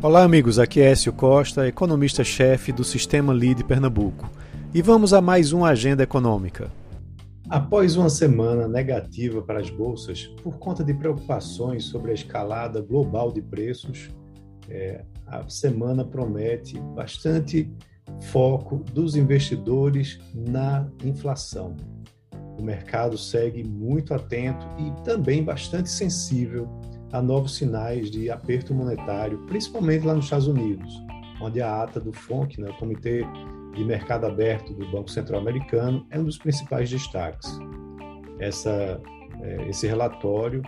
Olá, amigos. Aqui é Écio Costa, economista-chefe do Sistema Lead Pernambuco. E vamos a mais uma agenda econômica. Após uma semana negativa para as bolsas, por conta de preocupações sobre a escalada global de preços, é, a semana promete bastante foco dos investidores na inflação. O mercado segue muito atento e também bastante sensível a novos sinais de aperto monetário, principalmente lá nos Estados Unidos, onde a ata do FONC, né, o Comitê de Mercado Aberto do Banco Central Americano, é um dos principais destaques. Essa, é, esse relatório,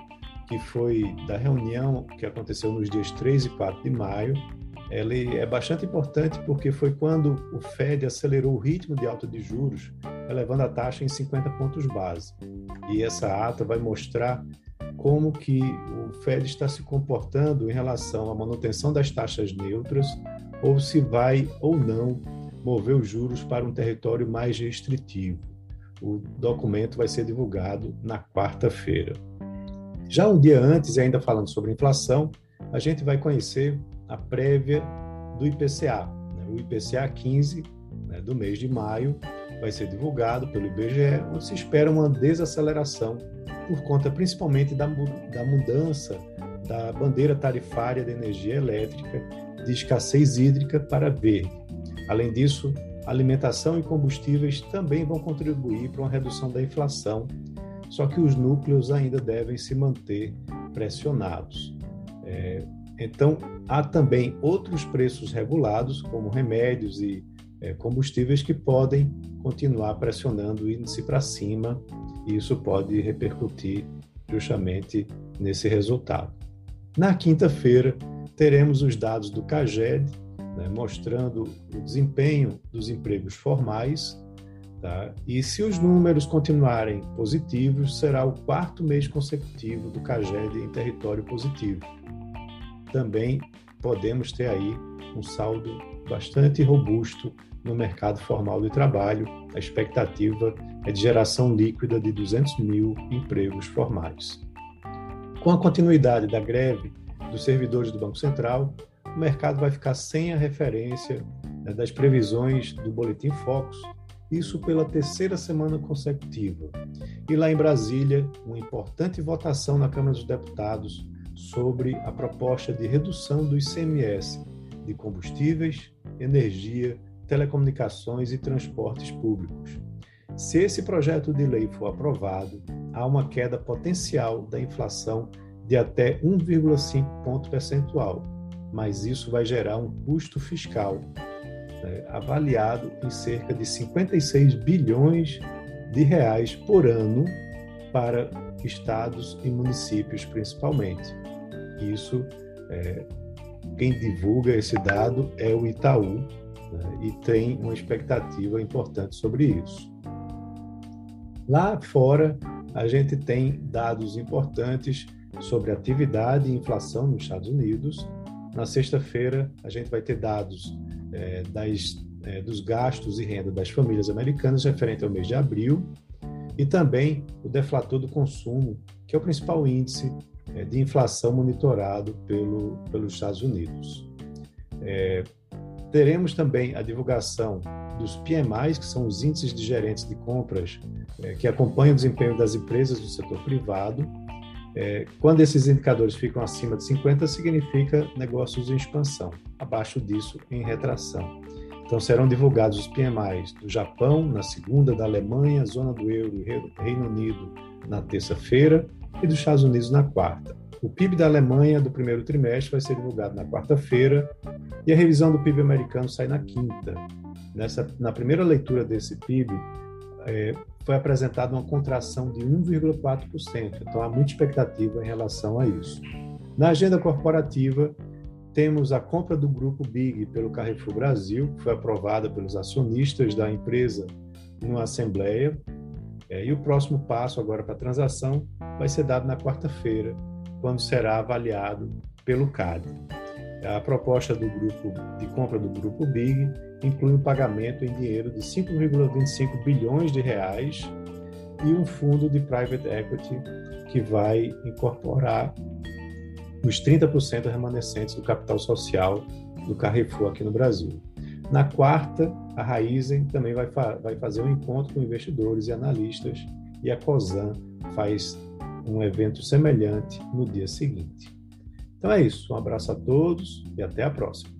que foi da reunião que aconteceu nos dias 3 e 4 de maio, ele é bastante importante porque foi quando o Fed acelerou o ritmo de alta de juros, elevando a taxa em 50 pontos base. E essa ata vai mostrar como que o Fed está se comportando em relação à manutenção das taxas neutras ou se vai ou não mover os juros para um território mais restritivo. O documento vai ser divulgado na quarta-feira. Já um dia antes, ainda falando sobre inflação, a gente vai conhecer a prévia do IPCA. Né? O IPCA 15 né, do mês de maio vai ser divulgado pelo IBGE, onde se espera uma desaceleração por conta principalmente da, da mudança da bandeira tarifária de energia elétrica de escassez hídrica para verde. Além disso, alimentação e combustíveis também vão contribuir para uma redução da inflação, só que os núcleos ainda devem se manter pressionados. É, então, há também outros preços regulados, como remédios e é, combustíveis, que podem continuar pressionando o índice para cima e isso pode repercutir justamente nesse resultado. Na quinta-feira, teremos os dados do CAGED, né, mostrando o desempenho dos empregos formais, tá? e se os números continuarem positivos, será o quarto mês consecutivo do CAGED em território positivo. Também podemos ter aí um saldo bastante robusto no mercado formal de trabalho. A expectativa é de geração líquida de 200 mil empregos formais. Com a continuidade da greve dos servidores do Banco Central, o mercado vai ficar sem a referência né, das previsões do Boletim Focus, isso pela terceira semana consecutiva. E lá em Brasília, uma importante votação na Câmara dos Deputados sobre a proposta de redução do ICMS de combustíveis, energia telecomunicações e transportes públicos. Se esse projeto de lei for aprovado, há uma queda potencial da inflação de até 1,5 ponto percentual, mas isso vai gerar um custo fiscal né, avaliado em cerca de 56 bilhões de reais por ano para estados e municípios principalmente. Isso, é, quem divulga esse dado é o Itaú, né, e tem uma expectativa importante sobre isso. Lá fora, a gente tem dados importantes sobre atividade e inflação nos Estados Unidos. Na sexta-feira, a gente vai ter dados é, das, é, dos gastos e renda das famílias americanas referente ao mês de abril e também o deflator do consumo, que é o principal índice de inflação monitorado pelo, pelos Estados Unidos. É, Teremos também a divulgação dos PMIs, que são os índices de gerentes de compras é, que acompanham o desempenho das empresas do setor privado. É, quando esses indicadores ficam acima de 50, significa negócios em expansão, abaixo disso, em retração. Então, serão divulgados os PMIs do Japão na segunda, da Alemanha, zona do euro e Reino Unido na terça-feira e dos Estados Unidos na quarta. O PIB da Alemanha do primeiro trimestre vai ser divulgado na quarta-feira e a revisão do PIB americano sai na quinta. Nessa, na primeira leitura desse PIB, é, foi apresentada uma contração de 1,4%, então há muita expectativa em relação a isso. Na agenda corporativa, temos a compra do grupo Big pelo Carrefour Brasil, que foi aprovada pelos acionistas da empresa numa assembleia. É, e o próximo passo agora para a transação vai ser dado na quarta-feira, quando será avaliado pelo CAD. A proposta do grupo de compra do grupo Big inclui um pagamento em dinheiro de 5,25 bilhões de reais e um fundo de private equity que vai incorporar os 30% remanescentes do capital social do Carrefour aqui no Brasil. Na quarta, a Raizen também vai, fa vai fazer um encontro com investidores e analistas e a COSAN faz um evento semelhante no dia seguinte. Então é isso. Um abraço a todos e até a próxima.